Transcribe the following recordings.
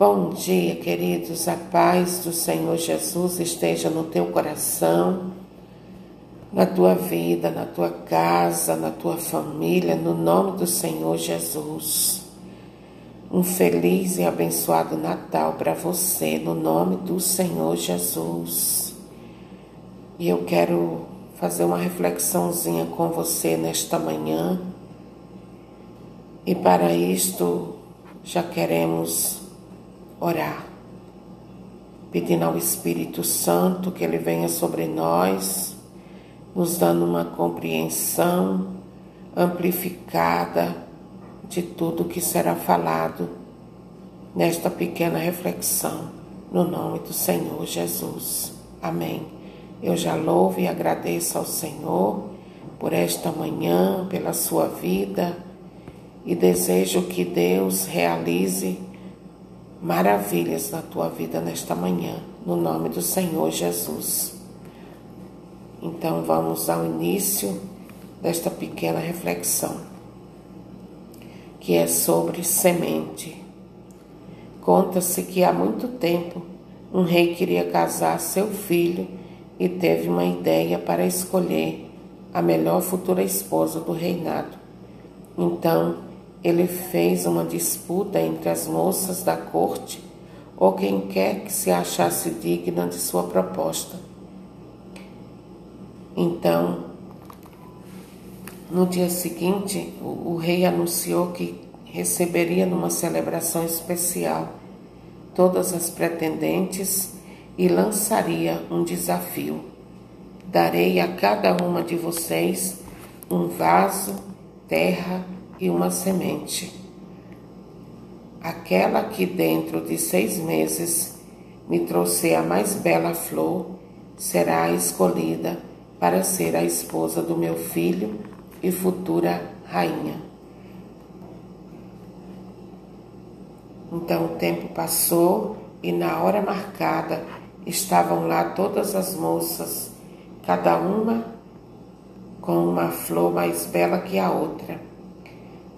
Bom dia, queridos. A paz do Senhor Jesus esteja no teu coração, na tua vida, na tua casa, na tua família, no nome do Senhor Jesus. Um feliz e abençoado Natal para você, no nome do Senhor Jesus. E eu quero fazer uma reflexãozinha com você nesta manhã. E para isto já queremos orar, pedindo ao Espírito Santo que ele venha sobre nós, nos dando uma compreensão amplificada de tudo que será falado nesta pequena reflexão, no nome do Senhor Jesus. Amém. Eu já louvo e agradeço ao Senhor por esta manhã, pela sua vida e desejo que Deus realize maravilhas na tua vida nesta manhã, no nome do Senhor Jesus. Então vamos ao início desta pequena reflexão, que é sobre semente. Conta-se que há muito tempo um rei queria casar seu filho e teve uma ideia para escolher a melhor futura esposa do reinado. Então, ele fez uma disputa entre as moças da corte ou quem quer que se achasse digna de sua proposta. Então, no dia seguinte, o, o rei anunciou que receberia numa celebração especial todas as pretendentes e lançaria um desafio. Darei a cada uma de vocês um vaso, terra e uma semente. Aquela que dentro de seis meses me trouxer a mais bela flor será escolhida para ser a esposa do meu filho e futura rainha. Então o tempo passou e na hora marcada estavam lá todas as moças, cada uma com uma flor mais bela que a outra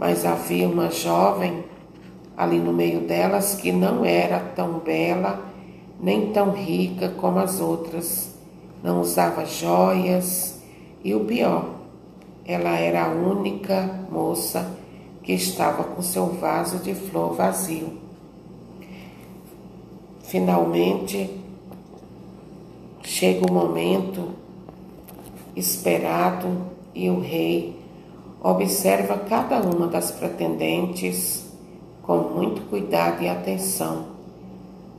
mas havia uma jovem ali no meio delas que não era tão bela nem tão rica como as outras, não usava joias e o pior, ela era a única moça que estava com seu vaso de flor vazio. Finalmente, chega o momento esperado e o rei Observa cada uma das pretendentes com muito cuidado e atenção.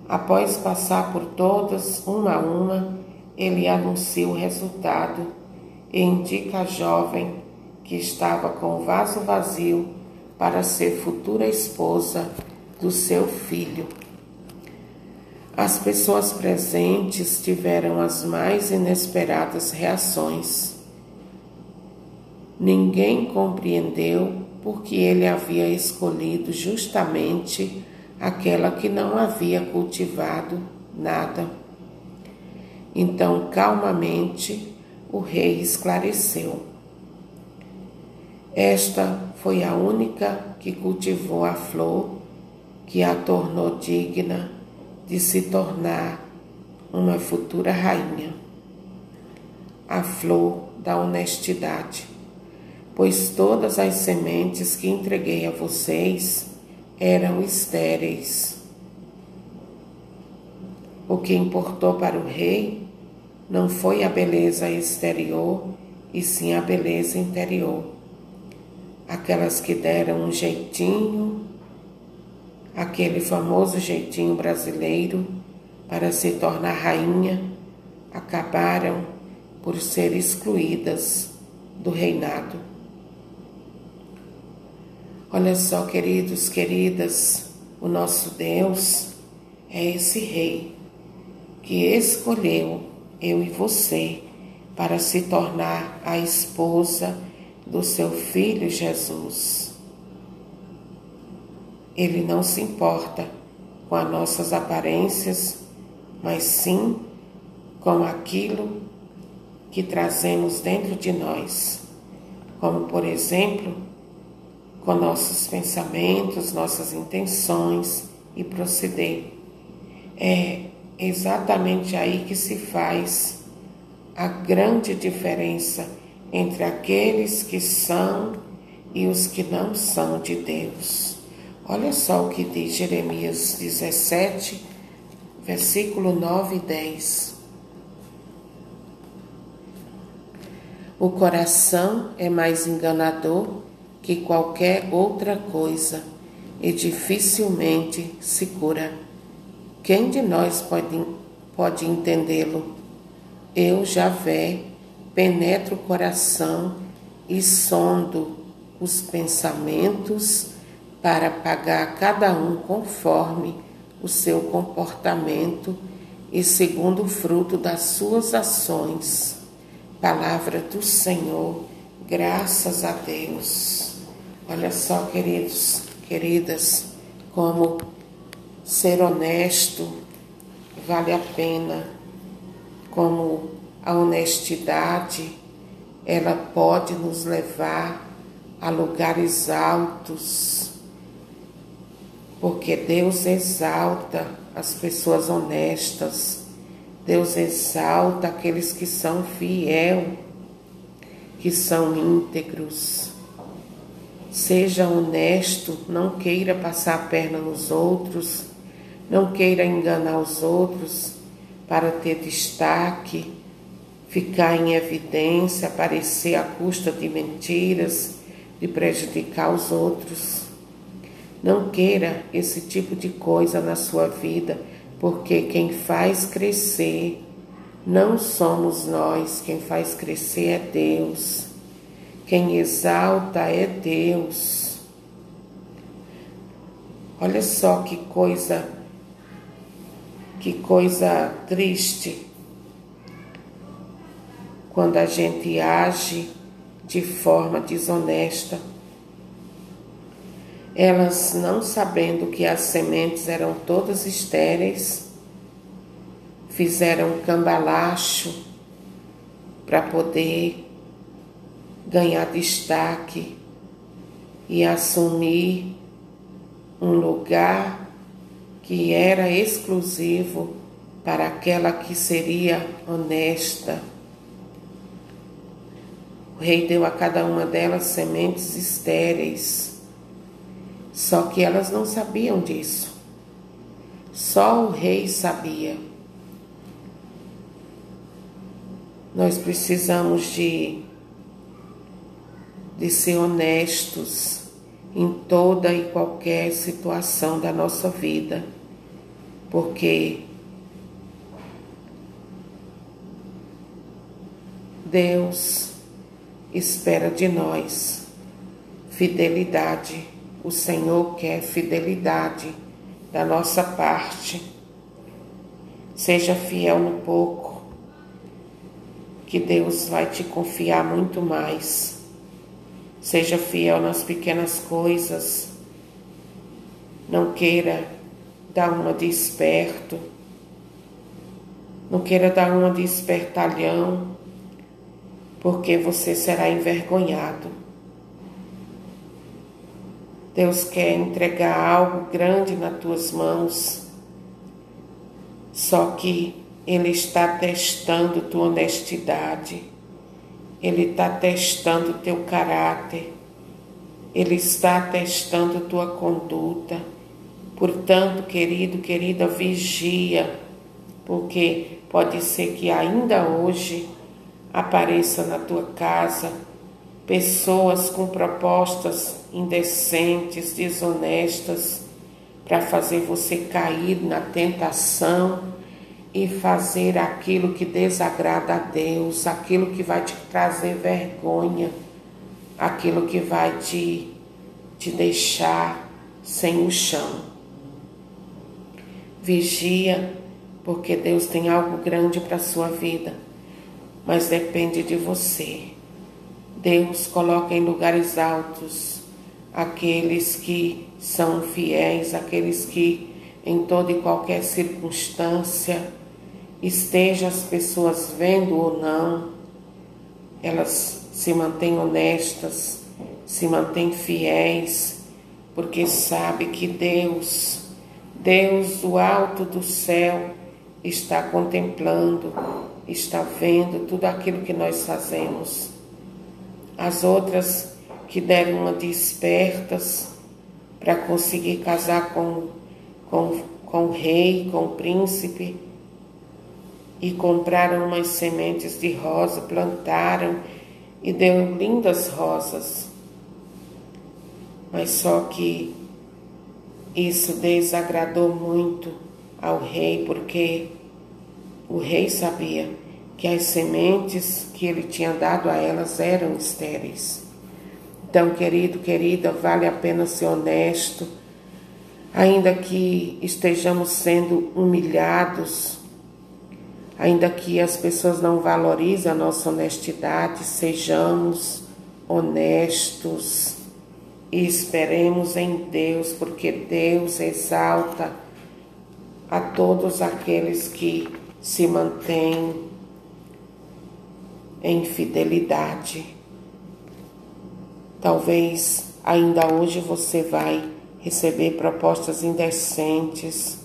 Após passar por todas, uma a uma, ele anuncia o resultado e indica a jovem que estava com o vaso vazio para ser futura esposa do seu filho. As pessoas presentes tiveram as mais inesperadas reações. Ninguém compreendeu porque ele havia escolhido justamente aquela que não havia cultivado nada. Então, calmamente, o rei esclareceu. Esta foi a única que cultivou a flor que a tornou digna de se tornar uma futura rainha. A flor da honestidade pois todas as sementes que entreguei a vocês eram estéreis. O que importou para o rei não foi a beleza exterior, e sim a beleza interior. Aquelas que deram um jeitinho, aquele famoso jeitinho brasileiro para se tornar rainha, acabaram por ser excluídas do reinado. Olha só, queridos, queridas, o nosso Deus é esse Rei que escolheu eu e você para se tornar a esposa do seu filho Jesus. Ele não se importa com as nossas aparências, mas sim com aquilo que trazemos dentro de nós, como por exemplo, com nossos pensamentos, nossas intenções e proceder. É exatamente aí que se faz a grande diferença entre aqueles que são e os que não são de Deus. Olha só o que diz Jeremias 17, versículo 9 e 10. O coração é mais enganador que qualquer outra coisa e dificilmente se cura. Quem de nós pode, pode entendê-lo? Eu, Javé, penetro o coração e sondo os pensamentos para pagar cada um conforme o seu comportamento e segundo o fruto das suas ações. Palavra do Senhor, graças a Deus. Olha só, queridos, queridas, como ser honesto vale a pena, como a honestidade ela pode nos levar a lugares altos, porque Deus exalta as pessoas honestas, Deus exalta aqueles que são fiel, que são íntegros. Seja honesto, não queira passar a perna nos outros, não queira enganar os outros para ter destaque, ficar em evidência, aparecer à custa de mentiras de prejudicar os outros. Não queira esse tipo de coisa na sua vida, porque quem faz crescer não somos nós, quem faz crescer é Deus. Quem exalta é Deus. Olha só que coisa que coisa triste quando a gente age de forma desonesta. Elas, não sabendo que as sementes eram todas estéreis, fizeram um cambalacho para poder ganhar destaque e assumir um lugar que era exclusivo para aquela que seria honesta o rei deu a cada uma delas sementes estéreis. Só que elas não sabiam disso. Só o rei sabia. Nós precisamos de, de ser honestos em toda e qualquer situação da nossa vida, porque Deus espera de nós fidelidade. O Senhor quer fidelidade da nossa parte. Seja fiel no pouco, que Deus vai te confiar muito mais. Seja fiel nas pequenas coisas. Não queira dar uma de esperto. Não queira dar uma de espertalhão porque você será envergonhado. Deus quer entregar algo grande nas tuas mãos, só que Ele está testando tua honestidade, Ele está testando teu caráter, Ele está testando tua conduta. Portanto, querido, querida, vigia, porque pode ser que ainda hoje apareça na tua casa pessoas com propostas indecentes, desonestas, para fazer você cair na tentação e fazer aquilo que desagrada a Deus, aquilo que vai te trazer vergonha, aquilo que vai te, te deixar sem o chão. Vigia, porque Deus tem algo grande para a sua vida mas depende de você. Deus coloca em lugares altos aqueles que são fiéis, aqueles que em toda e qualquer circunstância, esteja as pessoas vendo ou não, elas se mantêm honestas, se mantêm fiéis, porque sabe que Deus, Deus, do alto do céu, está contemplando, está vendo tudo aquilo que nós fazemos. As outras que deram uma despertas para conseguir casar com, com, com o rei, com o príncipe, e compraram umas sementes de rosa, plantaram e deu lindas rosas. Mas só que isso desagradou muito ao rei, porque o rei sabia que as sementes que ele tinha dado a elas eram estéreis. Então, querido, querida, vale a pena ser honesto, ainda que estejamos sendo humilhados, ainda que as pessoas não valorizem a nossa honestidade, sejamos honestos e esperemos em Deus, porque Deus exalta a todos aqueles que se mantêm em fidelidade. Talvez ainda hoje você vai receber propostas indecentes,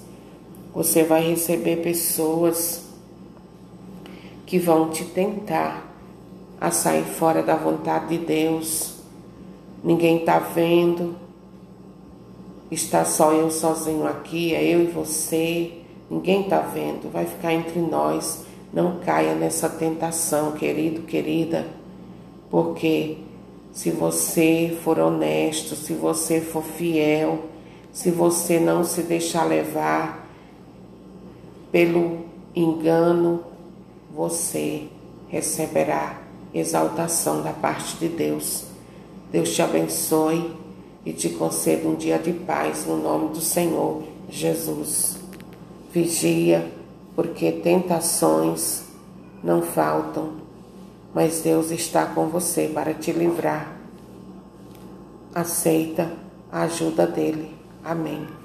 você vai receber pessoas que vão te tentar a sair fora da vontade de Deus. Ninguém está vendo, está só eu sozinho aqui, é eu e você, ninguém está vendo, vai ficar entre nós. Não caia nessa tentação, querido, querida, porque se você for honesto, se você for fiel, se você não se deixar levar pelo engano, você receberá exaltação da parte de Deus. Deus te abençoe e te conceda um dia de paz no nome do Senhor Jesus. Vigia porque tentações não faltam, mas Deus está com você para te livrar. Aceita a ajuda dele. Amém.